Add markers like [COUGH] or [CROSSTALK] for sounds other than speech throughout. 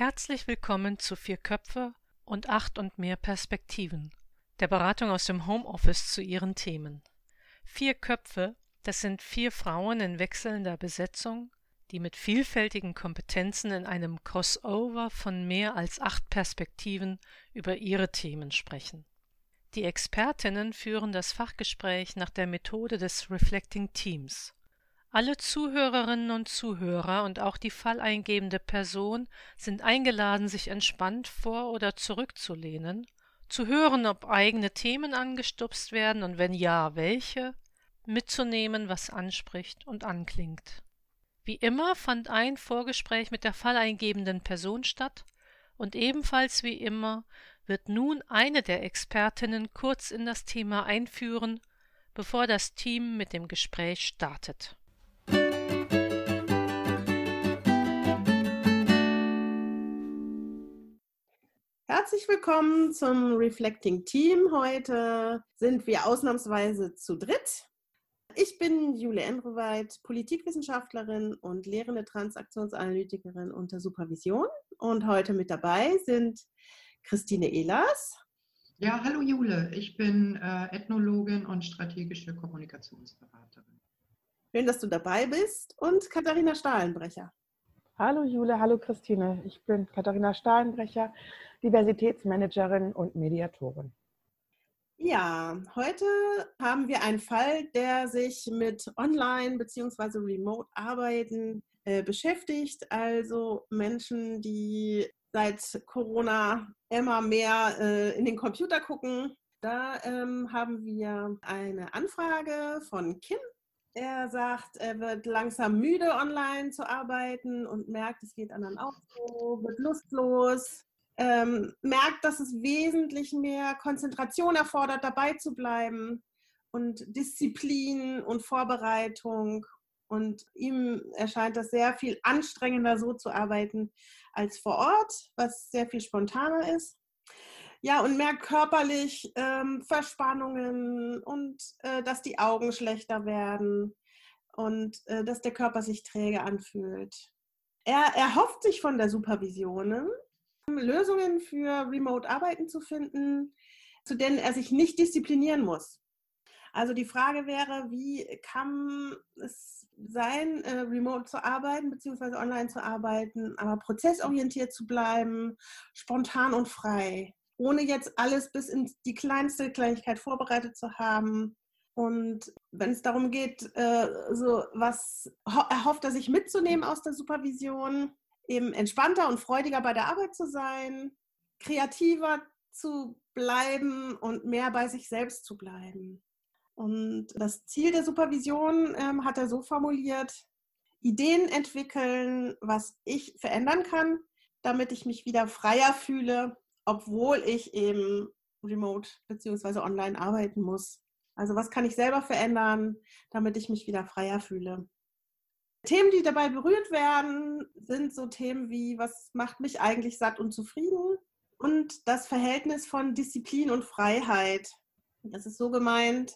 Herzlich willkommen zu Vier Köpfe und acht und mehr Perspektiven, der Beratung aus dem Homeoffice zu ihren Themen. Vier Köpfe, das sind vier Frauen in wechselnder Besetzung, die mit vielfältigen Kompetenzen in einem Crossover von mehr als acht Perspektiven über ihre Themen sprechen. Die Expertinnen führen das Fachgespräch nach der Methode des Reflecting Teams. Alle Zuhörerinnen und Zuhörer und auch die falleingebende Person sind eingeladen, sich entspannt vor oder zurückzulehnen, zu hören, ob eigene Themen angestupst werden und wenn ja, welche, mitzunehmen, was anspricht und anklingt. Wie immer fand ein Vorgespräch mit der falleingebenden Person statt, und ebenfalls wie immer wird nun eine der Expertinnen kurz in das Thema einführen, bevor das Team mit dem Gespräch startet. Herzlich willkommen zum Reflecting Team. Heute sind wir ausnahmsweise zu dritt. Ich bin Jule Endreweit, Politikwissenschaftlerin und lehrende Transaktionsanalytikerin unter Supervision. Und heute mit dabei sind Christine Ehlers. Ja, hallo Jule, ich bin äh, Ethnologin und strategische Kommunikationsberaterin. Schön, dass du dabei bist. Und Katharina Stahlenbrecher. Hallo Jule, hallo Christine. Ich bin Katharina Stahlenbrecher, Diversitätsmanagerin und Mediatorin. Ja, heute haben wir einen Fall, der sich mit Online- bzw. Remote-Arbeiten äh, beschäftigt. Also Menschen, die seit Corona immer mehr äh, in den Computer gucken. Da ähm, haben wir eine Anfrage von Kim. Er sagt, er wird langsam müde, online zu arbeiten und merkt, es geht anderen auch so, wird lustlos, ähm, merkt, dass es wesentlich mehr Konzentration erfordert, dabei zu bleiben und Disziplin und Vorbereitung. Und ihm erscheint das sehr viel anstrengender, so zu arbeiten als vor Ort, was sehr viel spontaner ist. Ja, und merkt körperlich ähm, Verspannungen und äh, dass die Augen schlechter werden und äh, dass der Körper sich träge anfühlt. Er erhofft sich von der Supervision, Lösungen für Remote-Arbeiten zu finden, zu denen er sich nicht disziplinieren muss. Also die Frage wäre, wie kann es sein, äh, remote zu arbeiten bzw. online zu arbeiten, aber prozessorientiert zu bleiben, spontan und frei, ohne jetzt alles bis in die kleinste Kleinigkeit vorbereitet zu haben. Und wenn es darum geht, äh, so was erhofft er sich mitzunehmen aus der Supervision, eben entspannter und freudiger bei der Arbeit zu sein, kreativer zu bleiben und mehr bei sich selbst zu bleiben. Und das Ziel der Supervision ähm, hat er so formuliert, Ideen entwickeln, was ich verändern kann, damit ich mich wieder freier fühle, obwohl ich eben remote bzw. online arbeiten muss. Also was kann ich selber verändern, damit ich mich wieder freier fühle. Themen, die dabei berührt werden, sind so Themen wie, was macht mich eigentlich satt und zufrieden? Und das Verhältnis von Disziplin und Freiheit. Das ist so gemeint,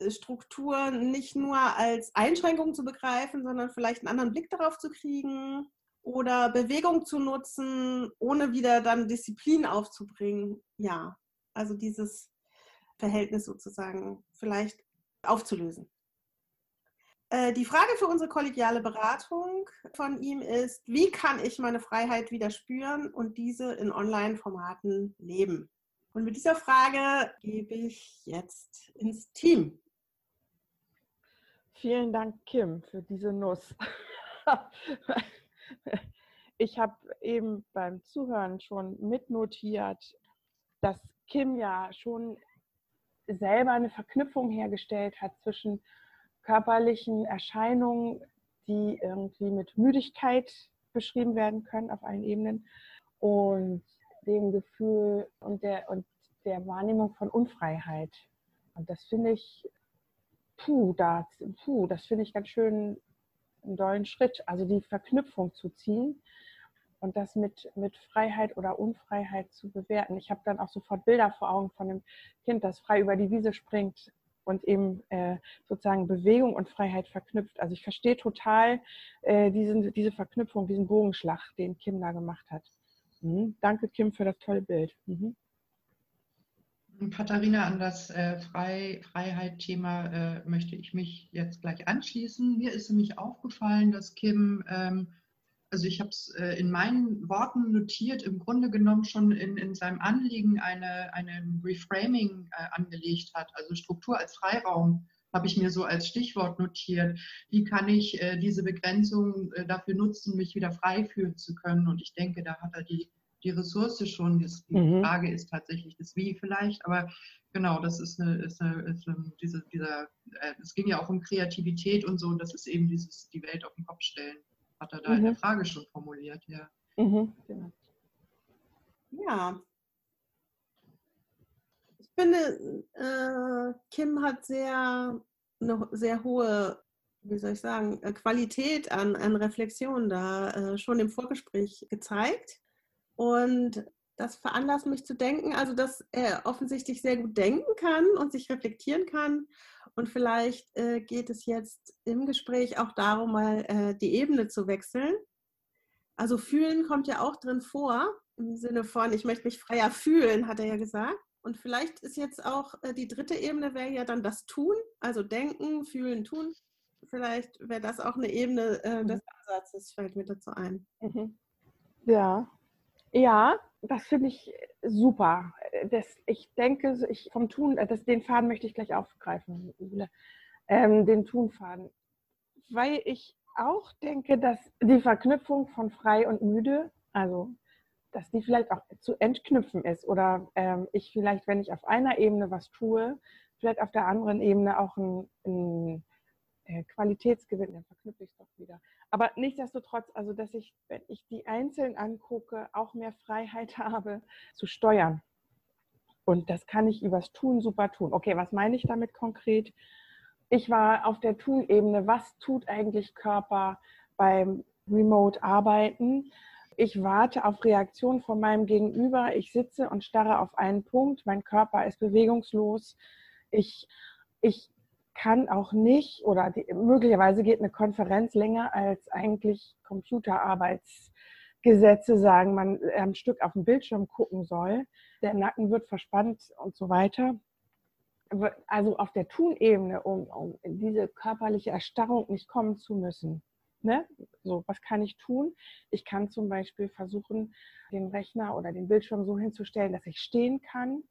äh, Struktur nicht nur als Einschränkung zu begreifen, sondern vielleicht einen anderen Blick darauf zu kriegen oder Bewegung zu nutzen, ohne wieder dann Disziplin aufzubringen. Ja, also dieses Verhältnis sozusagen vielleicht aufzulösen. Äh, die Frage für unsere kollegiale Beratung von ihm ist, wie kann ich meine Freiheit wieder spüren und diese in Online-Formaten leben? Und mit dieser Frage gebe ich jetzt ins Team. Vielen Dank, Kim, für diese Nuss. [LAUGHS] ich habe eben beim Zuhören schon mitnotiert, dass Kim ja schon selber eine Verknüpfung hergestellt hat zwischen körperlichen Erscheinungen, die irgendwie mit Müdigkeit beschrieben werden können auf allen Ebenen und dem Gefühl und der, und der Wahrnehmung von Unfreiheit. Und das finde ich, puh, da, puh, das finde ich ganz schön einen dollen Schritt, also die Verknüpfung zu ziehen und das mit, mit Freiheit oder Unfreiheit zu bewerten. Ich habe dann auch sofort Bilder vor Augen von einem Kind, das frei über die Wiese springt und eben äh, sozusagen Bewegung und Freiheit verknüpft. Also ich verstehe total äh, diesen, diese Verknüpfung, diesen Bogenschlag, den Kim da gemacht hat. Mhm. Danke, Kim, für das tolle Bild. Mhm. Katharina, an das äh, Freiheit-Thema äh, möchte ich mich jetzt gleich anschließen. Mir ist nämlich aufgefallen, dass Kim, ähm, also ich habe es äh, in meinen Worten notiert, im Grunde genommen schon in, in seinem Anliegen eine, eine Reframing äh, angelegt hat, also Struktur als Freiraum habe ich mir so als Stichwort notiert. Wie kann ich äh, diese Begrenzung äh, dafür nutzen, mich wieder frei fühlen zu können? Und ich denke, da hat er die die Ressource schon. Die mhm. Frage ist tatsächlich das Wie vielleicht, aber genau, das ist eine, ist eine, ist eine diese, dieser, äh, es ging ja auch um Kreativität und so, und das ist eben dieses, die Welt auf den Kopf stellen, hat er da mhm. in der mhm. Frage schon formuliert, ja. Mhm. Ja. Ich finde, äh, Kim hat sehr, eine sehr hohe wie soll ich sagen, äh, Qualität an, an Reflexion da äh, schon im Vorgespräch gezeigt. Und das veranlasst mich zu denken, also dass er offensichtlich sehr gut denken kann und sich reflektieren kann. Und vielleicht äh, geht es jetzt im Gespräch auch darum, mal äh, die Ebene zu wechseln. Also fühlen kommt ja auch drin vor, im Sinne von, ich möchte mich freier fühlen, hat er ja gesagt. Und vielleicht ist jetzt auch äh, die dritte Ebene, wäre ja dann das Tun, also denken, fühlen, tun. Vielleicht wäre das auch eine Ebene äh, des Ansatzes, fällt mir dazu ein. Mhm. Ja, ja, das finde ich super. Das, ich denke, ich vom Tun, das, den Faden möchte ich gleich aufgreifen, ähm, den Tunfaden. Weil ich auch denke, dass die Verknüpfung von frei und müde, also dass die vielleicht auch zu entknüpfen ist oder ähm, ich vielleicht, wenn ich auf einer Ebene was tue, vielleicht auf der anderen Ebene auch einen äh, Qualitätsgewinn, dann verknüpfe ich es doch wieder. Aber nichtsdestotrotz, also dass ich, wenn ich die einzeln angucke, auch mehr Freiheit [LAUGHS] habe zu steuern. Und das kann ich übers Tun super tun. Okay, was meine ich damit konkret? Ich war auf der Tun-Ebene. Was tut eigentlich Körper beim Remote-Arbeiten? Ich warte auf Reaktion von meinem Gegenüber. Ich sitze und starre auf einen Punkt. Mein Körper ist bewegungslos. Ich, ich kann auch nicht oder die, möglicherweise geht eine Konferenz länger als eigentlich Computerarbeitsgesetze sagen, man ein Stück auf dem Bildschirm gucken soll. Der Nacken wird verspannt und so weiter. Also auf der Tunebene, um, um in diese körperliche Erstarrung nicht kommen zu müssen. Ne? So, was kann ich tun? Ich kann zum Beispiel versuchen, den Rechner oder den Bildschirm so hinzustellen, dass ich stehen kann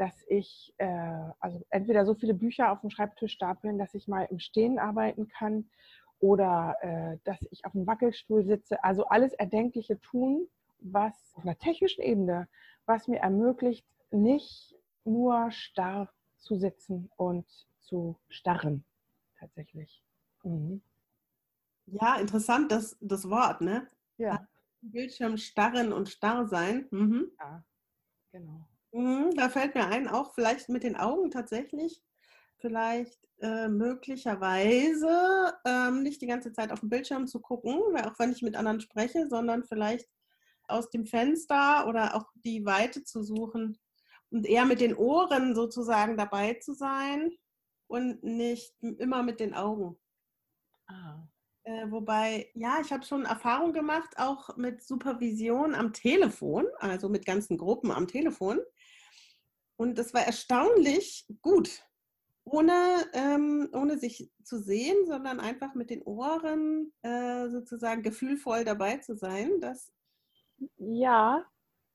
dass ich äh, also entweder so viele Bücher auf dem Schreibtisch stapeln, dass ich mal im Stehen arbeiten kann oder äh, dass ich auf dem Wackelstuhl sitze. Also alles Erdenkliche tun, was auf einer technischen Ebene, was mir ermöglicht, nicht nur starr zu sitzen und zu starren, tatsächlich. Mhm. Ja, interessant, das, das Wort, ne? Ja. Bildschirm starren und starr sein. Mhm. Ja, genau. Mhm, da fällt mir ein, auch vielleicht mit den Augen tatsächlich, vielleicht äh, möglicherweise ähm, nicht die ganze Zeit auf dem Bildschirm zu gucken, auch wenn ich mit anderen spreche, sondern vielleicht aus dem Fenster oder auch die Weite zu suchen und eher mit den Ohren sozusagen dabei zu sein und nicht immer mit den Augen. Ah. Äh, wobei, ja, ich habe schon Erfahrung gemacht, auch mit Supervision am Telefon, also mit ganzen Gruppen am Telefon. Und das war erstaunlich gut, ohne, ähm, ohne sich zu sehen, sondern einfach mit den Ohren äh, sozusagen gefühlvoll dabei zu sein. Das ja,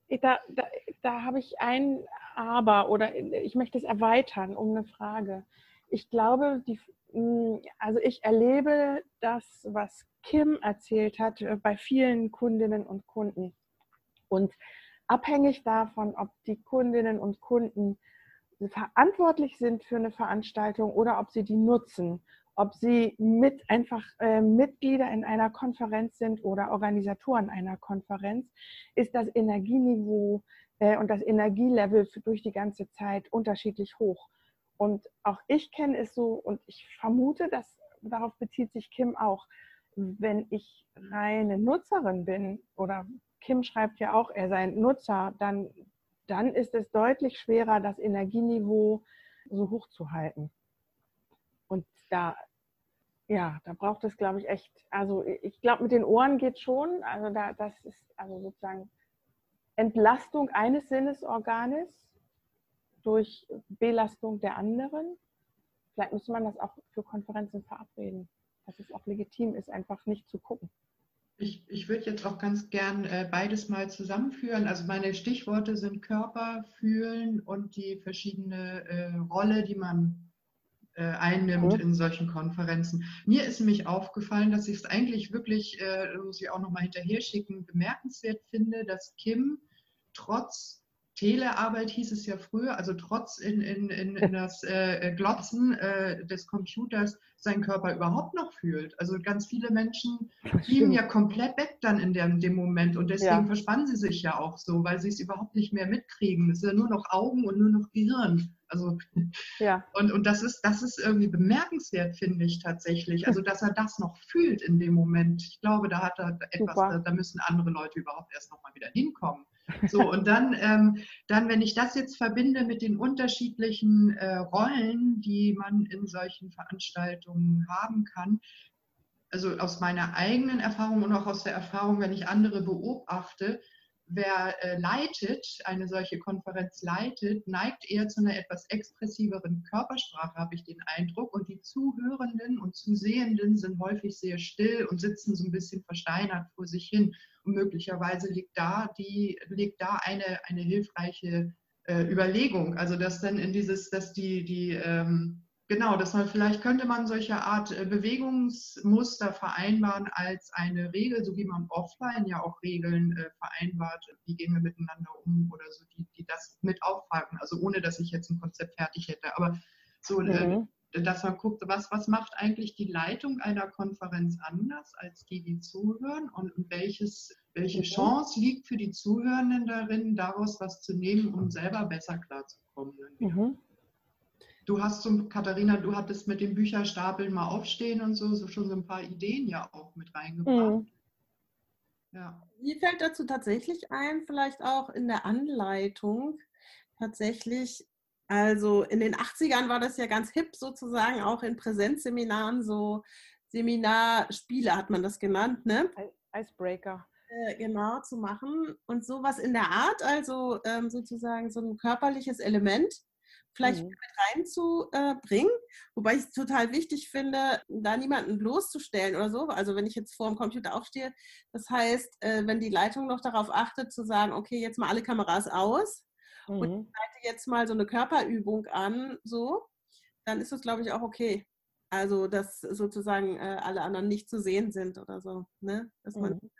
da, da, da habe ich ein Aber oder ich möchte es erweitern um eine Frage. Ich glaube, die, hm, also ich erlebe das, was Kim erzählt hat, äh, bei vielen Kundinnen und Kunden. Und abhängig davon, ob die Kundinnen und Kunden verantwortlich sind für eine Veranstaltung oder ob sie die nutzen, ob sie mit einfach äh, Mitglieder in einer Konferenz sind oder Organisatoren einer Konferenz, ist das Energieniveau äh, und das Energielevel für, durch die ganze Zeit unterschiedlich hoch. Und auch ich kenne es so und ich vermute, dass darauf bezieht sich Kim auch, wenn ich reine Nutzerin bin oder Kim schreibt ja auch, er sei ein Nutzer, dann, dann ist es deutlich schwerer, das Energieniveau so hoch zu halten. Und da, ja, da braucht es, glaube ich, echt, also ich glaube, mit den Ohren geht schon. Also da, das ist also sozusagen Entlastung eines Sinnesorganes durch Belastung der anderen. Vielleicht müsste man das auch für Konferenzen verabreden, dass es auch legitim ist, einfach nicht zu gucken. Ich, ich würde jetzt auch ganz gern äh, beides mal zusammenführen. Also meine Stichworte sind Körper, Fühlen und die verschiedene äh, Rolle, die man äh, einnimmt mhm. in solchen Konferenzen. Mir ist nämlich aufgefallen, dass ich es eigentlich wirklich, äh, muss ich auch nochmal hinterher schicken, bemerkenswert finde, dass Kim trotz Telearbeit hieß es ja früher, also trotz in, in, in, in das äh, Glotzen äh, des Computers seinen Körper überhaupt noch fühlt. Also ganz viele Menschen blieben ja komplett weg dann in dem, dem Moment und deswegen ja. verspannen sie sich ja auch so, weil sie es überhaupt nicht mehr mitkriegen. Es sind ja nur noch Augen und nur noch Gehirn. Also ja. und, und das ist das ist irgendwie bemerkenswert, finde ich tatsächlich. Also dass er das noch fühlt in dem Moment. Ich glaube, da hat er etwas, da, da müssen andere Leute überhaupt erst noch mal wieder hinkommen. So, und dann, ähm, dann, wenn ich das jetzt verbinde mit den unterschiedlichen äh, Rollen, die man in solchen Veranstaltungen haben kann, also aus meiner eigenen Erfahrung und auch aus der Erfahrung, wenn ich andere beobachte, wer äh, leitet, eine solche Konferenz leitet, neigt eher zu einer etwas expressiveren Körpersprache, habe ich den Eindruck. Und die Zuhörenden und Zusehenden sind häufig sehr still und sitzen so ein bisschen versteinert vor sich hin. Und möglicherweise liegt da, die, liegt da eine, eine hilfreiche äh, Überlegung. Also dass dann in dieses, dass die, die ähm, Genau, dass man vielleicht könnte man solche Art äh, Bewegungsmuster vereinbaren als eine Regel, so wie man offline ja auch Regeln äh, vereinbart, wie gehen wir miteinander um oder so, die, die das mit aufpacken. Also ohne, dass ich jetzt ein Konzept fertig hätte, aber so, äh, mhm. äh, dass man guckt, was, was macht eigentlich die Leitung einer Konferenz anders als die, die zuhören und, und welches, welche mhm. Chance liegt für die Zuhörenden darin, daraus was zu nehmen, um selber besser klarzukommen. Mhm. Du hast so, Katharina, du hattest mit den Bücherstapeln mal aufstehen und so, so schon so ein paar Ideen ja auch mit reingebracht. Mhm. Ja. Mir fällt dazu tatsächlich ein, vielleicht auch in der Anleitung, tatsächlich, also in den 80ern war das ja ganz hip sozusagen, auch in Präsenzseminaren, so Seminarspiele hat man das genannt, ne? Icebreaker. Äh, genau, zu machen und sowas in der Art, also ähm, sozusagen so ein körperliches Element vielleicht mhm. mit reinzubringen. Wobei ich es total wichtig finde, da niemanden bloßzustellen oder so. Also wenn ich jetzt vor dem Computer aufstehe, das heißt, äh, wenn die Leitung noch darauf achtet, zu sagen, okay, jetzt mal alle Kameras aus mhm. und ich leite jetzt mal so eine Körperübung an, so, dann ist das, glaube ich, auch okay. Also, dass sozusagen äh, alle anderen nicht zu sehen sind oder so. Ne? Dass man mhm.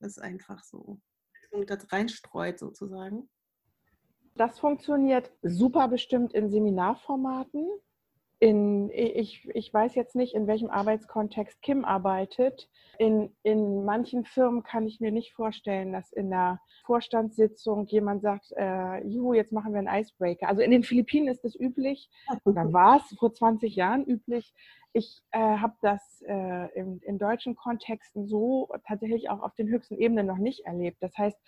das einfach so das reinstreut, sozusagen. Das funktioniert super bestimmt in Seminarformaten. In, ich, ich weiß jetzt nicht, in welchem Arbeitskontext Kim arbeitet. In, in manchen Firmen kann ich mir nicht vorstellen, dass in der Vorstandssitzung jemand sagt, äh, juhu, jetzt machen wir einen Icebreaker. Also in den Philippinen ist es üblich, oder war es vor 20 Jahren üblich. Ich äh, habe das äh, in, in deutschen Kontexten so tatsächlich auch auf den höchsten Ebenen noch nicht erlebt. Das heißt,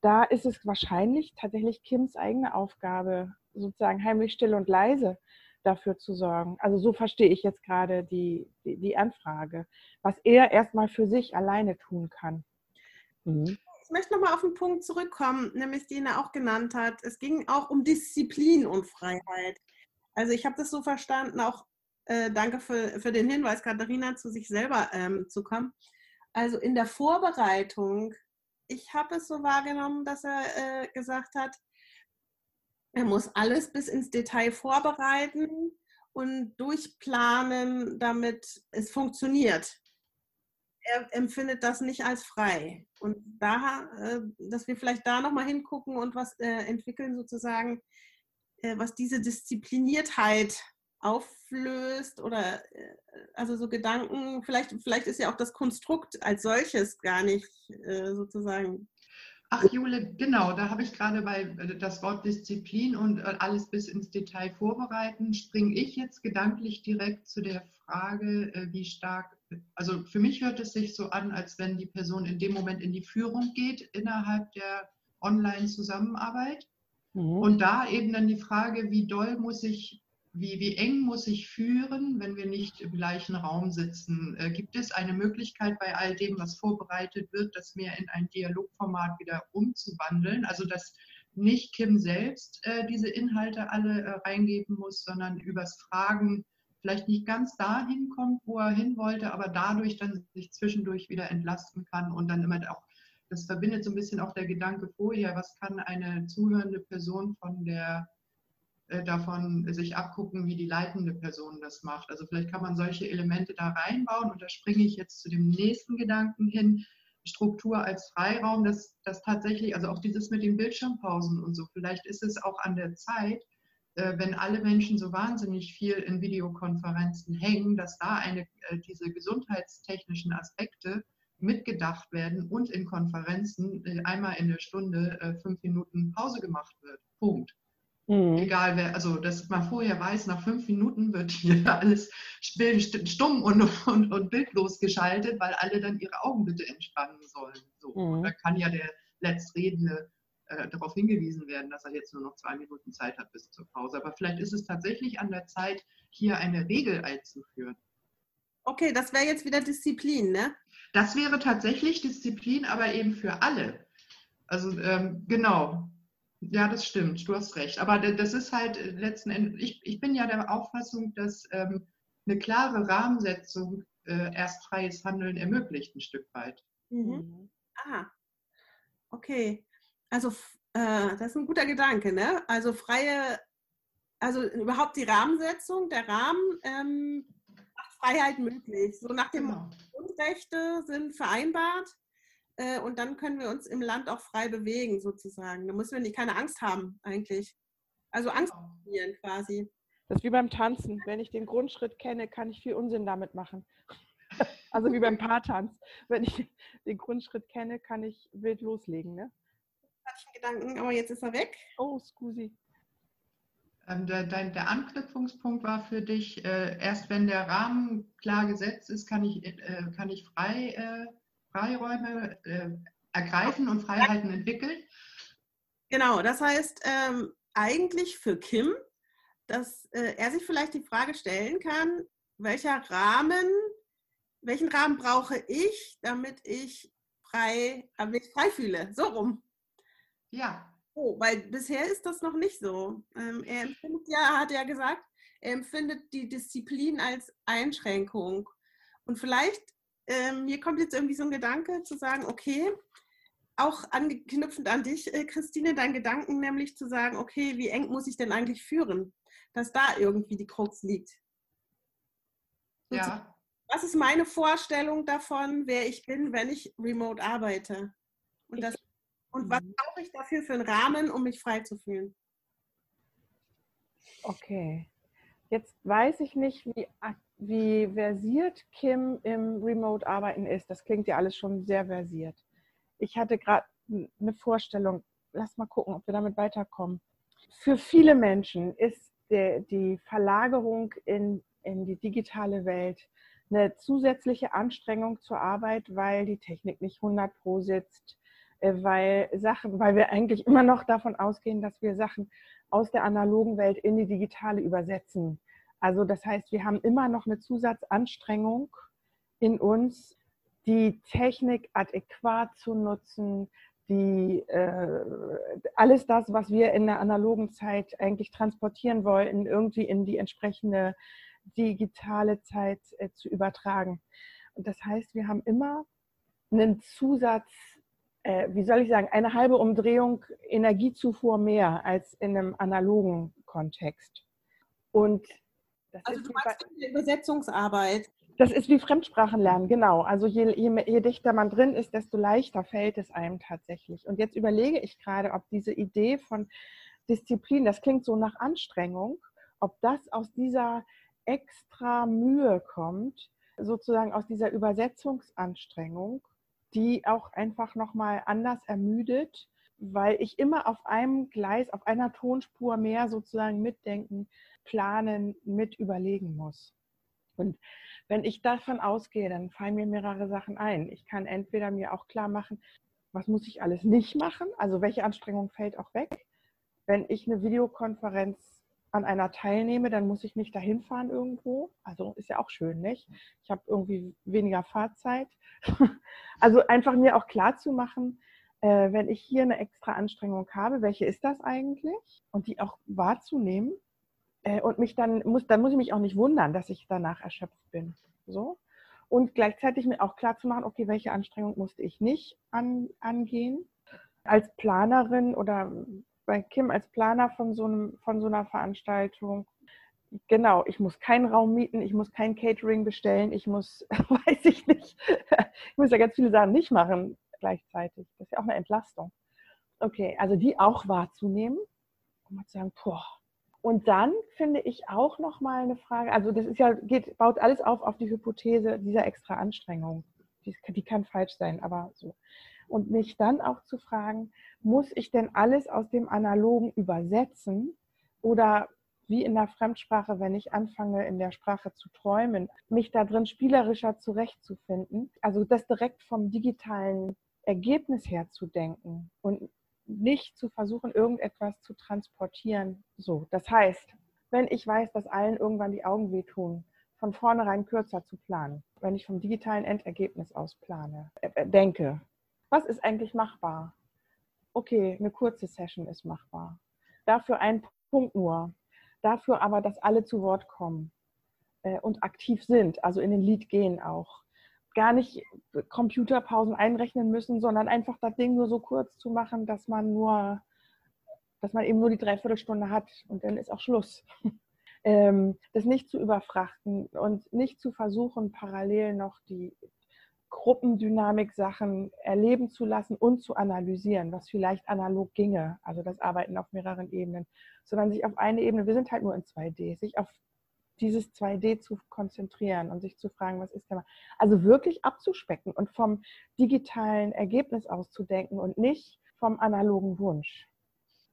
da ist es wahrscheinlich tatsächlich Kims eigene Aufgabe, sozusagen heimlich still und leise dafür zu sorgen. Also so verstehe ich jetzt gerade die, die, die Anfrage, was er erstmal für sich alleine tun kann. Mhm. Ich möchte nochmal auf den Punkt zurückkommen, nämlich den er auch genannt hat. Es ging auch um Disziplin und Freiheit. Also ich habe das so verstanden, auch äh, danke für, für den Hinweis, Katharina, zu sich selber ähm, zu kommen. Also in der Vorbereitung ich habe es so wahrgenommen, dass er äh, gesagt hat, er muss alles bis ins Detail vorbereiten und durchplanen, damit es funktioniert. Er empfindet das nicht als frei. Und da, äh, dass wir vielleicht da nochmal hingucken und was äh, entwickeln, sozusagen, äh, was diese Diszipliniertheit auflöst oder also so Gedanken, vielleicht, vielleicht ist ja auch das Konstrukt als solches gar nicht sozusagen. Ach Jule, genau, da habe ich gerade bei äh, das Wort Disziplin und alles bis ins Detail vorbereiten, springe ich jetzt gedanklich direkt zu der Frage, wie stark, also für mich hört es sich so an, als wenn die Person in dem Moment in die Führung geht innerhalb der Online-Zusammenarbeit. Mhm. Und da eben dann die Frage, wie doll muss ich wie, wie eng muss ich führen, wenn wir nicht im gleichen Raum sitzen? Äh, gibt es eine Möglichkeit bei all dem, was vorbereitet wird, das mehr in ein Dialogformat wieder umzuwandeln? Also dass nicht Kim selbst äh, diese Inhalte alle äh, reingeben muss, sondern übers Fragen vielleicht nicht ganz dahin kommt, wo er hin wollte, aber dadurch dann sich zwischendurch wieder entlasten kann und dann immer auch, das verbindet so ein bisschen auch der Gedanke vorher, was kann eine zuhörende Person von der davon sich abgucken, wie die leitende Person das macht. Also vielleicht kann man solche Elemente da reinbauen und da springe ich jetzt zu dem nächsten Gedanken hin, Struktur als Freiraum, dass das tatsächlich, also auch dieses mit den Bildschirmpausen und so, vielleicht ist es auch an der Zeit, äh, wenn alle Menschen so wahnsinnig viel in Videokonferenzen hängen, dass da eine, äh, diese gesundheitstechnischen Aspekte mitgedacht werden und in Konferenzen einmal in der Stunde fünf Minuten Pause gemacht wird. Punkt. Mhm. Egal wer, also dass man vorher weiß, nach fünf Minuten wird hier [LAUGHS] alles stumm und, und, und bildlos geschaltet, weil alle dann ihre Augen bitte entspannen sollen. So. Mhm. Und da kann ja der Letztredende äh, darauf hingewiesen werden, dass er jetzt nur noch zwei Minuten Zeit hat bis zur Pause. Aber vielleicht ist es tatsächlich an der Zeit, hier eine Regel einzuführen. Okay, das wäre jetzt wieder Disziplin, ne? Das wäre tatsächlich Disziplin, aber eben für alle. Also ähm, genau, ja, das stimmt, du hast recht. Aber das ist halt äh, letzten Endes, ich, ich bin ja der Auffassung, dass ähm, eine klare Rahmensetzung äh, erst freies Handeln ermöglicht, ein Stück weit. Mhm. mhm. Ah, okay. Also äh, das ist ein guter Gedanke, ne? Also freie, also überhaupt die Rahmensetzung, der Rahmen ähm, macht Freiheit möglich. So nach dem genau. Grundrechte sind vereinbart äh, und dann können wir uns im Land auch frei bewegen, sozusagen. Da müssen wir nicht, keine Angst haben, eigentlich. Also Angst genau. verlieren quasi. Das ist wie beim Tanzen. Wenn ich den Grundschritt kenne, kann ich viel Unsinn damit machen. [LAUGHS] Also wie beim Paartanz. Wenn ich den Grundschritt kenne, kann ich wild loslegen. Ne? Hatte ich einen Gedanken, aber jetzt ist er weg. Oh, scusi. Ähm, der, der, Anknüpfungspunkt war für dich, äh, erst wenn der Rahmen klar gesetzt ist, kann ich, äh, kann ich frei äh, Freiräume äh, ergreifen und Freiheiten entwickeln? Genau, das heißt ähm, eigentlich für Kim, dass äh, er sich vielleicht die Frage stellen kann, welcher Rahmen, welchen Rahmen brauche ich, damit ich frei, damit ich frei fühle? So rum. Ja. Oh, weil bisher ist das noch nicht so. Ähm, er empfindet ja, hat ja gesagt, er empfindet die Disziplin als Einschränkung. Und vielleicht ähm, mir kommt jetzt irgendwie so ein Gedanke zu sagen, okay, auch angeknüpfend an dich, äh, Christine, dein Gedanken nämlich zu sagen, okay, wie eng muss ich denn eigentlich führen, dass da irgendwie die Krux liegt. Ja. Was ist meine Vorstellung davon, wer ich bin, wenn ich remote arbeite? Und, das, und was mhm. brauche ich dafür für einen Rahmen, um mich frei zu fühlen? Okay. Jetzt weiß ich nicht, wie wie versiert Kim im Remote-Arbeiten ist. Das klingt ja alles schon sehr versiert. Ich hatte gerade eine Vorstellung. Lass mal gucken, ob wir damit weiterkommen. Für viele Menschen ist die Verlagerung in, in die digitale Welt eine zusätzliche Anstrengung zur Arbeit, weil die Technik nicht 100 pro sitzt, äh, weil Sachen, weil wir eigentlich immer noch davon ausgehen, dass wir Sachen aus der analogen Welt in die digitale übersetzen also das heißt, wir haben immer noch eine Zusatzanstrengung in uns, die Technik adäquat zu nutzen, die äh, alles das, was wir in der analogen Zeit eigentlich transportieren wollten, irgendwie in die entsprechende digitale Zeit äh, zu übertragen. Und das heißt, wir haben immer einen Zusatz, äh, wie soll ich sagen, eine halbe Umdrehung Energiezufuhr mehr als in einem analogen Kontext. Und also du meinst die Übersetzungsarbeit. Das ist wie Fremdsprachen lernen, genau. Also je, je, je, dichter man drin ist, desto leichter fällt es einem tatsächlich. Und jetzt überlege ich gerade, ob diese Idee von Disziplin, das klingt so nach Anstrengung, ob das aus dieser extra Mühe kommt, sozusagen aus dieser Übersetzungsanstrengung, die auch einfach nochmal anders ermüdet, weil ich immer auf einem Gleis, auf einer Tonspur mehr sozusagen mitdenken planen, mit überlegen muss. Und wenn ich davon ausgehe, dann fallen mir mehrere Sachen ein. Ich kann entweder mir auch klar machen, was muss ich alles nicht machen, also welche Anstrengung fällt auch weg. Wenn ich eine Videokonferenz an einer teilnehme, dann muss ich nicht dahin fahren irgendwo. Also ist ja auch schön, nicht? Ich habe irgendwie weniger Fahrzeit. [LAUGHS] also einfach mir auch klar zu machen, äh, wenn ich hier eine extra Anstrengung habe, welche ist das eigentlich? Und die auch wahrzunehmen. Äh, und mich dann muss, dann muss ich mich auch nicht wundern, dass ich danach erschöpft bin. So. Und gleichzeitig mir auch klar zu machen, okay, welche Anstrengung musste ich nicht an, angehen. Als Planerin oder bei Kim als Planer von so, einem, von so einer Veranstaltung. Genau, ich muss keinen Raum mieten, ich muss kein Catering bestellen, ich muss, [LAUGHS] weiß ich nicht, ich muss ja ganz viele Sachen nicht machen gleichzeitig. Das ist ja auch eine Entlastung. Okay, also die auch wahrzunehmen und mal zu sagen, boah. Und dann finde ich auch noch mal eine Frage, also das ist ja, geht, baut alles auf auf die Hypothese dieser extra Anstrengung. Die, die kann falsch sein, aber so und mich dann auch zu fragen, muss ich denn alles aus dem Analogen übersetzen oder wie in der Fremdsprache, wenn ich anfange, in der Sprache zu träumen, mich da drin spielerischer zurechtzufinden. Also das direkt vom digitalen Ergebnis her zu denken und nicht zu versuchen, irgendetwas zu transportieren. So, das heißt, wenn ich weiß, dass allen irgendwann die Augen wehtun, von vornherein kürzer zu planen, wenn ich vom digitalen Endergebnis aus plane, äh, denke, was ist eigentlich machbar? Okay, eine kurze Session ist machbar. Dafür ein Punkt nur. Dafür aber, dass alle zu Wort kommen äh, und aktiv sind, also in den Lied gehen auch. Gar nicht Computerpausen einrechnen müssen, sondern einfach das Ding nur so kurz zu machen, dass man nur, dass man eben nur die Dreiviertelstunde hat und dann ist auch Schluss. [LAUGHS] ähm, das nicht zu überfrachten und nicht zu versuchen, parallel noch die, Gruppendynamik-Sachen erleben zu lassen und zu analysieren, was vielleicht analog ginge, also das Arbeiten auf mehreren Ebenen, sondern sich auf eine Ebene, wir sind halt nur in 2D, sich auf dieses 2D zu konzentrieren und sich zu fragen, was ist denn mal. Also wirklich abzuspecken und vom digitalen Ergebnis auszudenken und nicht vom analogen Wunsch.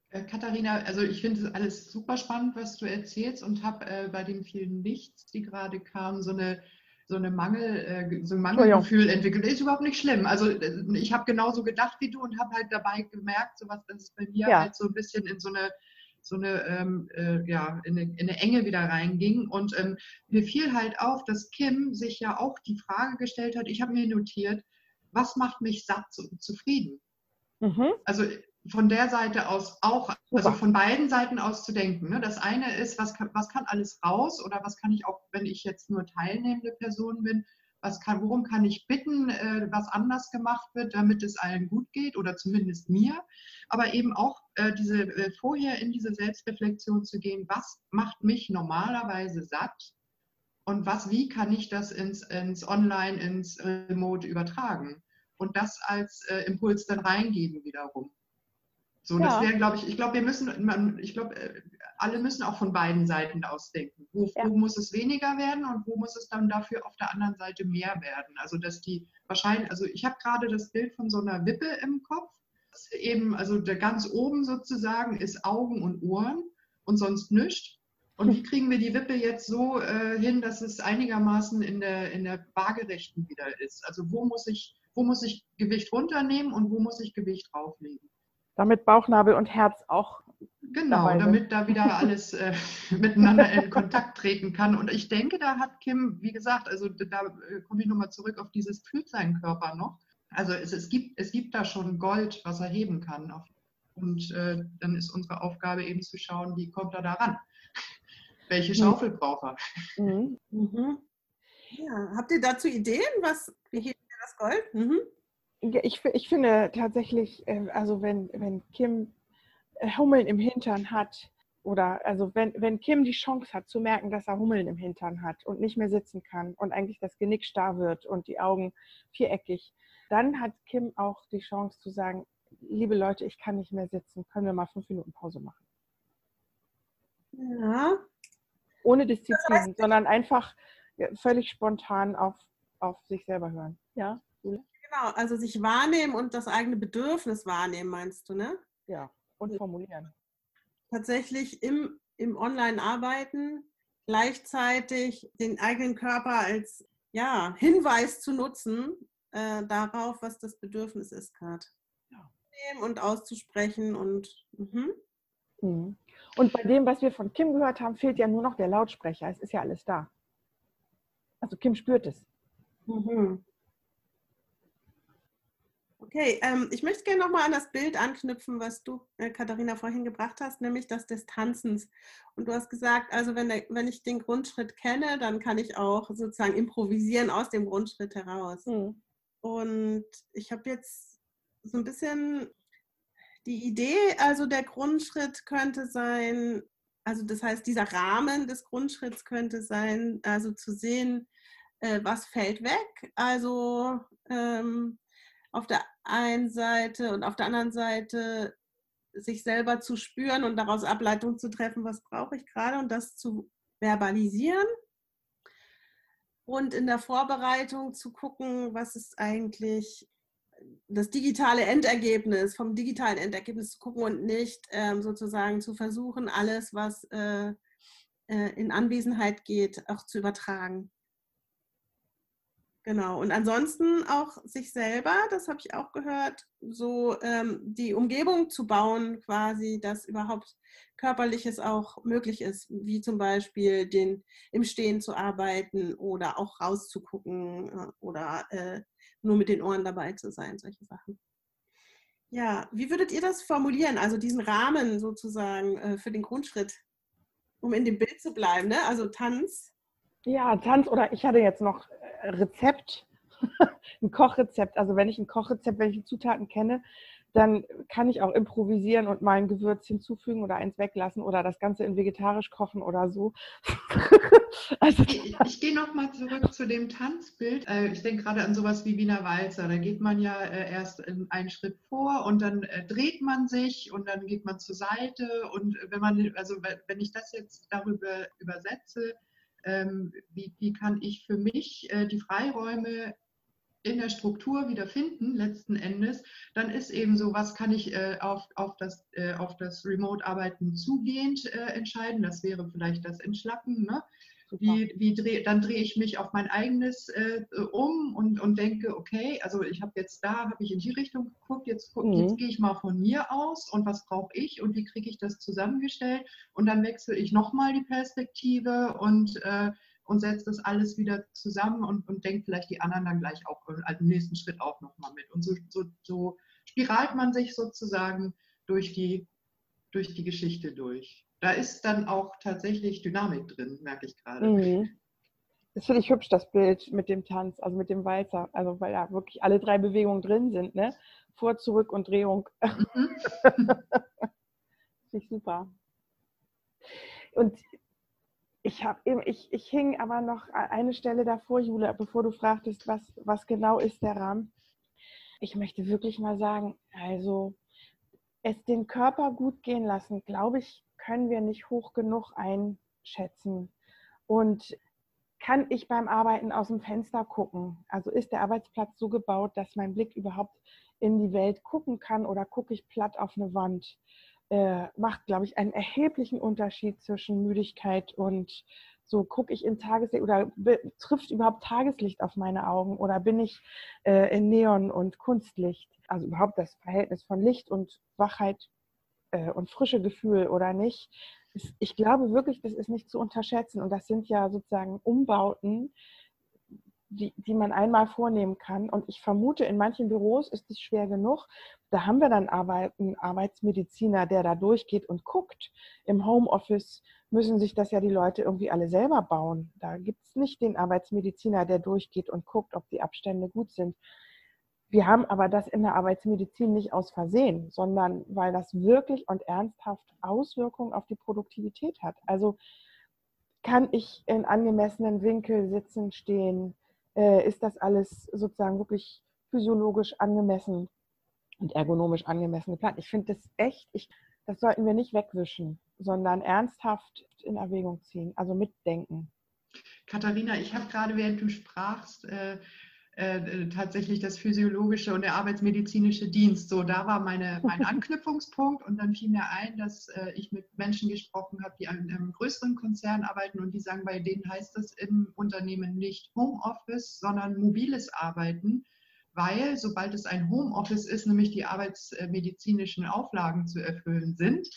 Äh, Katharina, also ich finde es alles super spannend, was du erzählst und habe äh, bei den vielen Nichts, die gerade kamen, so eine so, eine Mangel, äh, so ein Mangelgefühl entwickelt. Ist überhaupt nicht schlimm. Also äh, ich habe genauso gedacht wie du und habe halt dabei gemerkt, so was, dass es bei mir ja. halt so ein bisschen in so eine so eine, ähm, äh, ja, in eine, in eine, Enge wieder reinging. Und ähm, mir fiel halt auf, dass Kim sich ja auch die Frage gestellt hat, ich habe mir notiert, was macht mich satt und zufrieden? Mhm. Also von der Seite aus auch, also von beiden Seiten aus zu denken. Ne? Das eine ist, was kann, was kann alles raus oder was kann ich auch, wenn ich jetzt nur teilnehmende Person bin, was kann, worum kann ich bitten, äh, was anders gemacht wird, damit es allen gut geht oder zumindest mir. Aber eben auch äh, diese, äh, vorher in diese Selbstreflexion zu gehen, was macht mich normalerweise satt und was, wie kann ich das ins, ins Online, ins Remote übertragen und das als äh, Impuls dann reingeben wiederum. So, ja. das wäre, glaube ich, ich glaube, wir müssen, ich glaube, äh, alle müssen auch von beiden Seiten ausdenken. Wo, ja. wo, muss es weniger werden und wo muss es dann dafür auf der anderen Seite mehr werden? Also, dass die wahrscheinlich, also ich habe gerade das Bild von so einer Wippe im Kopf. Eben, also der ganz oben sozusagen ist Augen und Ohren und sonst nichts. Und wie [LAUGHS] kriegen wir die Wippe jetzt so äh, hin, dass es einigermaßen in der, in der Waagerechten wieder ist? Also wo muss ich, wo muss ich Gewicht runternehmen und wo muss ich Gewicht drauflegen? Damit Bauchnabel und Herz auch. Genau, damit da wieder alles äh, [LAUGHS] miteinander in Kontakt treten kann. Und ich denke, da hat Kim, wie gesagt, also da äh, komme ich nochmal zurück auf dieses fühlt seinen Körper noch. Also es, es, gibt, es gibt da schon Gold, was er heben kann. Und äh, dann ist unsere Aufgabe eben zu schauen, wie kommt er da ran? [LAUGHS] Welche mhm. Schaufel mhm. braucht er? Mhm. Mhm. Ja, habt ihr dazu Ideen? Was, wie hebt ihr das Gold? Ich, ich finde tatsächlich, ähm, also wenn, wenn Kim äh, Hummeln im Hintern hat, oder also wenn, wenn Kim die Chance hat zu merken, dass er Hummeln im Hintern hat und nicht mehr sitzen kann und eigentlich das Genick starr wird und die Augen viereckig, dann hat Kim auch die Chance zu sagen, liebe Leute, ich kann nicht mehr sitzen, können wir mal fünf Minuten Pause machen. Ja. Ohne Disziplin, sondern einfach völlig spontan auf, auf sich selber hören. Ja, Jule? Genau, also sich wahrnehmen und das eigene Bedürfnis wahrnehmen, meinst du, ne? Ja, und formulieren. Tatsächlich im, im Online-Arbeiten gleichzeitig den eigenen Körper als ja, Hinweis zu nutzen äh, darauf, was das Bedürfnis ist gerade. Ja. Und auszusprechen und mhm. Mhm. Und bei dem, was wir von Kim gehört haben, fehlt ja nur noch der Lautsprecher. Es ist ja alles da. Also Kim spürt es. Mhm. Okay, ähm, ich möchte gerne nochmal an das Bild anknüpfen, was du, äh, Katharina, vorhin gebracht hast, nämlich das des Tanzens. Und du hast gesagt, also wenn, der, wenn ich den Grundschritt kenne, dann kann ich auch sozusagen improvisieren aus dem Grundschritt heraus. Mhm. Und ich habe jetzt so ein bisschen die Idee, also der Grundschritt könnte sein, also das heißt, dieser Rahmen des Grundschritts könnte sein, also zu sehen, äh, was fällt weg. Also ähm, auf der einen Seite und auf der anderen Seite sich selber zu spüren und daraus Ableitung zu treffen, was brauche ich gerade und das zu verbalisieren. Und in der Vorbereitung zu gucken, was ist eigentlich das digitale Endergebnis, vom digitalen Endergebnis zu gucken und nicht ähm, sozusagen zu versuchen, alles, was äh, äh, in Anwesenheit geht, auch zu übertragen. Genau. Und ansonsten auch sich selber, das habe ich auch gehört, so ähm, die Umgebung zu bauen, quasi, dass überhaupt Körperliches auch möglich ist, wie zum Beispiel den, im Stehen zu arbeiten oder auch rauszugucken äh, oder äh, nur mit den Ohren dabei zu sein, solche Sachen. Ja, wie würdet ihr das formulieren, also diesen Rahmen sozusagen äh, für den Grundschritt, um in dem Bild zu bleiben, ne? also Tanz? Ja, Tanz oder ich hatte jetzt noch Rezept, [LAUGHS] ein Kochrezept. Also wenn ich ein Kochrezept, die Zutaten kenne, dann kann ich auch improvisieren und mal ein Gewürz hinzufügen oder eins weglassen oder das Ganze in vegetarisch kochen oder so. [LAUGHS] also, ich, ich gehe nochmal zurück zu dem Tanzbild. Äh, ich denke gerade an sowas wie Wiener Walzer. Da geht man ja äh, erst einen Schritt vor und dann äh, dreht man sich und dann geht man zur Seite. Und wenn man, also wenn ich das jetzt darüber übersetze, wie, wie, kann ich für mich äh, die Freiräume in der Struktur wieder finden, letzten Endes, dann ist eben so, was kann ich äh, auf, auf, das, äh, das Remote-Arbeiten zugehend äh, entscheiden. Das wäre vielleicht das Entschlacken. Ne? Wie, wie dreh, dann drehe ich mich auf mein eigenes äh, um und, und denke, okay, also ich habe jetzt da, habe ich in die Richtung geguckt, jetzt, mhm. jetzt gehe ich mal von mir aus und was brauche ich und wie kriege ich das zusammengestellt und dann wechsle ich nochmal die Perspektive und, äh, und setze das alles wieder zusammen und, und denke vielleicht die anderen dann gleich auch als nächsten Schritt auch nochmal mit. Und so, so, so spiralt man sich sozusagen durch die, durch die Geschichte durch da ist dann auch tatsächlich Dynamik drin, merke ich gerade. Mhm. Das finde ich hübsch, das Bild mit dem Tanz, also mit dem Walzer. Also weil da wirklich alle drei Bewegungen drin sind, ne? Vor, zurück und Drehung. Mhm. [LAUGHS] finde ich super. Und ich habe eben, ich, ich hing aber noch eine Stelle davor, Jule, bevor du fragtest, was, was genau ist der Rahmen. Ich möchte wirklich mal sagen, also es den Körper gut gehen lassen, glaube ich, können wir nicht hoch genug einschätzen. Und kann ich beim Arbeiten aus dem Fenster gucken? Also ist der Arbeitsplatz so gebaut, dass mein Blick überhaupt in die Welt gucken kann oder gucke ich platt auf eine Wand? Äh, macht, glaube ich, einen erheblichen Unterschied zwischen Müdigkeit und so gucke ich in Tageslicht oder trifft überhaupt Tageslicht auf meine Augen oder bin ich äh, in Neon und Kunstlicht? Also überhaupt das Verhältnis von Licht und Wachheit äh, und frische Gefühl oder nicht. Ich glaube wirklich, das ist nicht zu unterschätzen. Und das sind ja sozusagen Umbauten, die, die man einmal vornehmen kann. Und ich vermute, in manchen Büros ist es schwer genug. Da haben wir dann einen Arbeitsmediziner, der da durchgeht und guckt. Im Homeoffice müssen sich das ja die Leute irgendwie alle selber bauen. Da gibt es nicht den Arbeitsmediziner, der durchgeht und guckt, ob die Abstände gut sind. Wir haben aber das in der Arbeitsmedizin nicht aus Versehen, sondern weil das wirklich und ernsthaft Auswirkungen auf die Produktivität hat. Also kann ich in angemessenen Winkel sitzen, stehen? Äh, ist das alles sozusagen wirklich physiologisch angemessen und ergonomisch angemessen geplant? Ich finde das echt, ich, das sollten wir nicht wegwischen, sondern ernsthaft in Erwägung ziehen, also mitdenken. Katharina, ich habe gerade, während du sprachst, äh, äh, tatsächlich das physiologische und der arbeitsmedizinische Dienst. So, da war meine, mein [LAUGHS] Anknüpfungspunkt. Und dann fiel mir ein, dass äh, ich mit Menschen gesprochen habe, die an einem größeren Konzern arbeiten und die sagen, bei denen heißt es im Unternehmen nicht Homeoffice, sondern mobiles Arbeiten, weil sobald es ein Homeoffice ist, nämlich die arbeitsmedizinischen Auflagen zu erfüllen sind.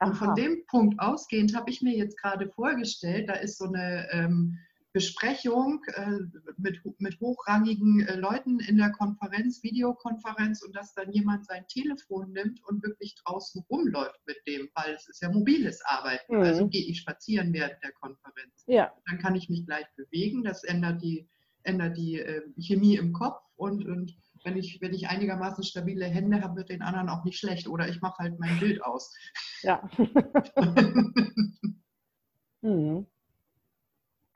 Und von dem Punkt ausgehend habe ich mir jetzt gerade vorgestellt, da ist so eine ähm, Besprechung äh, mit, mit hochrangigen äh, Leuten in der Konferenz, Videokonferenz und dass dann jemand sein Telefon nimmt und wirklich draußen rumläuft mit dem, weil es ist ja mobiles Arbeiten. Mhm. Also gehe ich spazieren während der Konferenz. Ja. Dann kann ich mich gleich bewegen, das ändert die, ändert die äh, Chemie im Kopf und, und wenn ich, wenn ich einigermaßen stabile Hände habe, wird den anderen auch nicht schlecht. Oder ich mache halt mein Bild aus. Ja. [LAUGHS] [LAUGHS] mhm.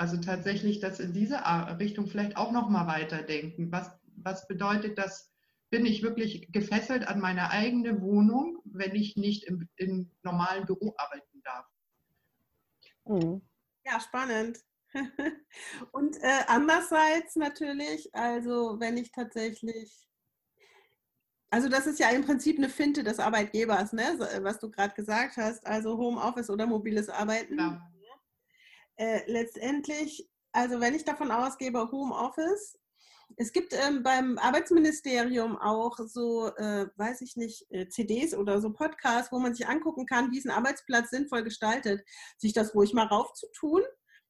Also tatsächlich das in diese Richtung vielleicht auch nochmal weiterdenken. Was, was bedeutet das? Bin ich wirklich gefesselt an meine eigene Wohnung, wenn ich nicht im, im normalen Büro arbeiten darf? Mhm. Ja, spannend. [LAUGHS] Und äh, andererseits natürlich, also wenn ich tatsächlich, also das ist ja im Prinzip eine Finte des Arbeitgebers, ne? was du gerade gesagt hast, also Homeoffice oder mobiles Arbeiten. Ja äh, letztendlich, also wenn ich davon ausgebe, Homeoffice, es gibt ähm, beim Arbeitsministerium auch so, äh, weiß ich nicht, äh, CDs oder so Podcasts, wo man sich angucken kann, wie ist ein Arbeitsplatz sinnvoll gestaltet, sich das ruhig mal raufzutun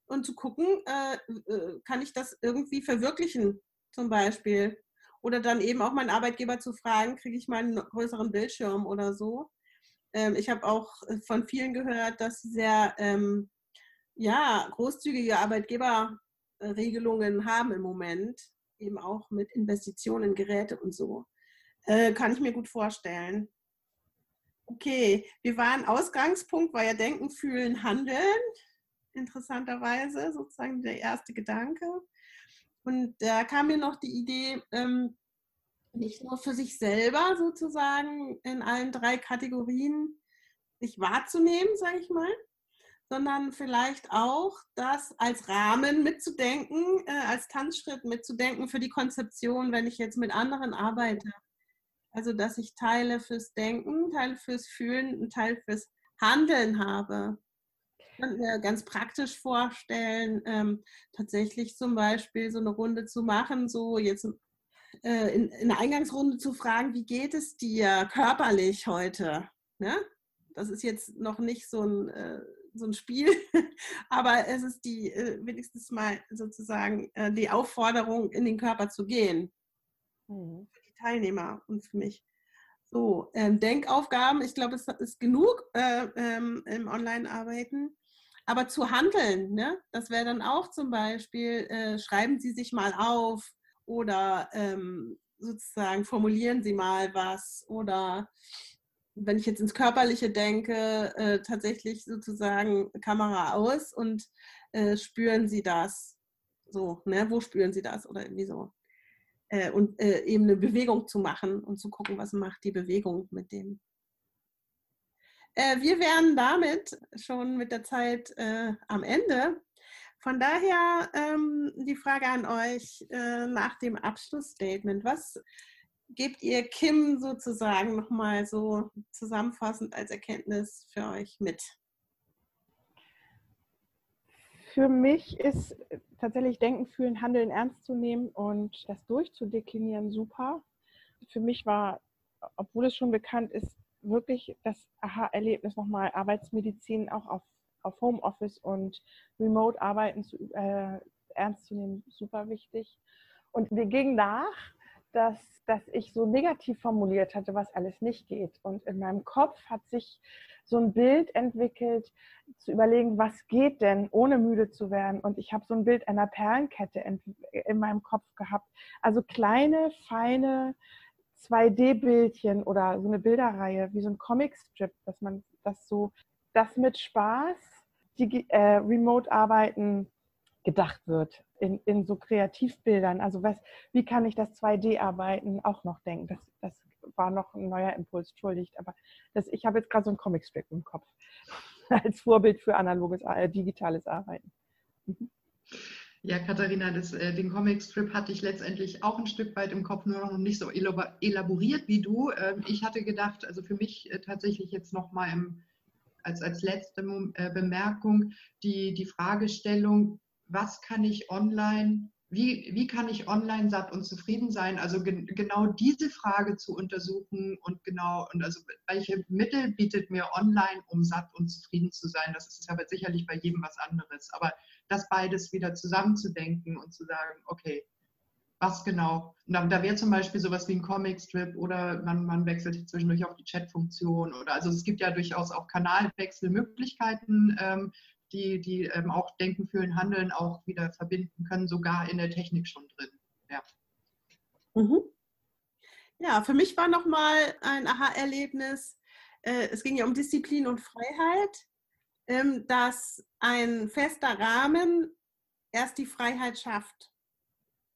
und zu gucken, äh, äh, kann ich das irgendwie verwirklichen, zum Beispiel. Oder dann eben auch meinen Arbeitgeber zu fragen, kriege ich mal einen größeren Bildschirm oder so. Ähm, ich habe auch von vielen gehört, dass sie sehr ähm, ja, großzügige Arbeitgeberregelungen haben im Moment, eben auch mit Investitionen in Geräte und so. Äh, kann ich mir gut vorstellen. Okay, wir waren, Ausgangspunkt war ja Denken, Fühlen, Handeln. Interessanterweise sozusagen der erste Gedanke. Und da kam mir noch die Idee, ähm, nicht nur für sich selber sozusagen in allen drei Kategorien sich wahrzunehmen, sage ich mal, sondern vielleicht auch das als Rahmen mitzudenken, äh, als Tanzschritt mitzudenken für die Konzeption, wenn ich jetzt mit anderen arbeite. Also, dass ich Teile fürs Denken, Teile fürs Fühlen und Teil fürs Handeln habe. Ich kann mir ganz praktisch vorstellen, ähm, tatsächlich zum Beispiel so eine Runde zu machen, so jetzt äh, in, in der Eingangsrunde zu fragen, wie geht es dir körperlich heute? Ne? Das ist jetzt noch nicht so ein äh, so ein Spiel, [LAUGHS] aber es ist die äh, wenigstens mal sozusagen äh, die Aufforderung, in den Körper zu gehen. Mhm. Für die Teilnehmer und für mich. So, ähm, Denkaufgaben, ich glaube, es ist genug äh, ähm, im Online-Arbeiten. Aber zu handeln, ne? das wäre dann auch zum Beispiel, äh, schreiben Sie sich mal auf oder ähm, sozusagen formulieren Sie mal was oder wenn ich jetzt ins Körperliche denke, äh, tatsächlich sozusagen Kamera aus und äh, spüren Sie das? So, ne? Wo spüren Sie das? Oder irgendwie so. Äh, und äh, eben eine Bewegung zu machen und zu gucken, was macht die Bewegung mit dem. Äh, wir wären damit schon mit der Zeit äh, am Ende. Von daher ähm, die Frage an euch nach dem Abschlussstatement. Was gebt ihr Kim sozusagen nochmal so zusammenfassend als Erkenntnis für euch mit? Für mich ist tatsächlich Denken, Fühlen, Handeln ernst zu nehmen und das durchzudeklinieren super. Für mich war, obwohl es schon bekannt ist, wirklich das Aha-Erlebnis nochmal Arbeitsmedizin auch auf, auf Homeoffice und Remote-Arbeiten zu, äh, ernst zu nehmen, super wichtig. Und wir gingen nach dass, dass ich so negativ formuliert hatte, was alles nicht geht. Und in meinem Kopf hat sich so ein Bild entwickelt, zu überlegen, was geht denn, ohne müde zu werden. Und ich habe so ein Bild einer Perlenkette in, in meinem Kopf gehabt. Also kleine, feine 2D-Bildchen oder so eine Bilderreihe, wie so ein Comicstrip, dass man das so, das mit Spaß, die äh, Remote-Arbeiten gedacht wird in, in so Kreativbildern. Also was, wie kann ich das 2D-Arbeiten auch noch denken? Das, das war noch ein neuer Impuls, entschuldigt. Aber das, ich habe jetzt gerade so einen Comicstrip im Kopf [LAUGHS] als Vorbild für analoges, äh, digitales Arbeiten. Mhm. Ja, Katharina, das, äh, den Comicstrip hatte ich letztendlich auch ein Stück weit im Kopf, nur noch nicht so elaboriert wie du. Ähm, ich hatte gedacht, also für mich äh, tatsächlich jetzt nochmal als, als letzte äh, Bemerkung die, die Fragestellung, was kann ich online wie, wie kann ich online satt und zufrieden sein? Also ge genau diese Frage zu untersuchen und genau, und also welche Mittel bietet mir online, um satt und zufrieden zu sein? Das ist aber sicherlich bei jedem was anderes. Aber das beides wieder zusammenzudenken und zu sagen, okay, was genau? Und da, da wäre zum Beispiel sowas wie ein Comic-Strip oder man, man wechselt zwischendurch auf die Chat-Funktion oder also es gibt ja durchaus auch Kanalwechselmöglichkeiten, ähm, die, die ähm, auch Denken, Fühlen, Handeln auch wieder verbinden können, sogar in der Technik schon drin. Ja, mhm. ja für mich war nochmal ein Aha-Erlebnis. Äh, es ging ja um Disziplin und Freiheit, ähm, dass ein fester Rahmen erst die Freiheit schafft.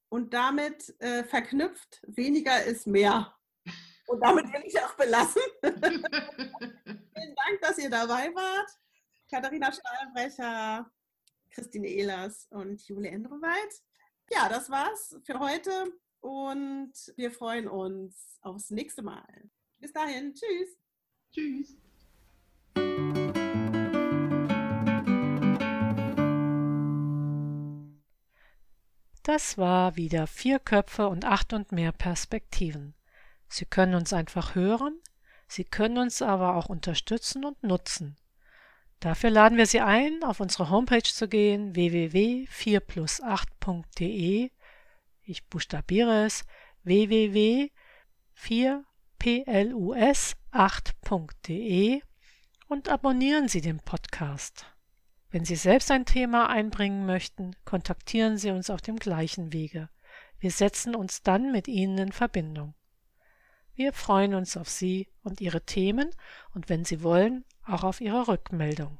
Und damit äh, verknüpft, weniger ist mehr. Und damit will ich auch belassen. [LAUGHS] Vielen Dank, dass ihr dabei wart. Katharina Stahlbrecher, Christine Ehlers und Jule Endroweit. Ja, das war's für heute und wir freuen uns aufs nächste Mal. Bis dahin, tschüss. Tschüss. Das war wieder vier Köpfe und acht und mehr Perspektiven. Sie können uns einfach hören, Sie können uns aber auch unterstützen und nutzen. Dafür laden wir Sie ein, auf unsere Homepage zu gehen www.4plus8.de. Ich buchstabiere es www.4plus8.de und abonnieren Sie den Podcast. Wenn Sie selbst ein Thema einbringen möchten, kontaktieren Sie uns auf dem gleichen Wege. Wir setzen uns dann mit Ihnen in Verbindung. Wir freuen uns auf Sie und Ihre Themen und wenn Sie wollen, auch auf Ihre Rückmeldung.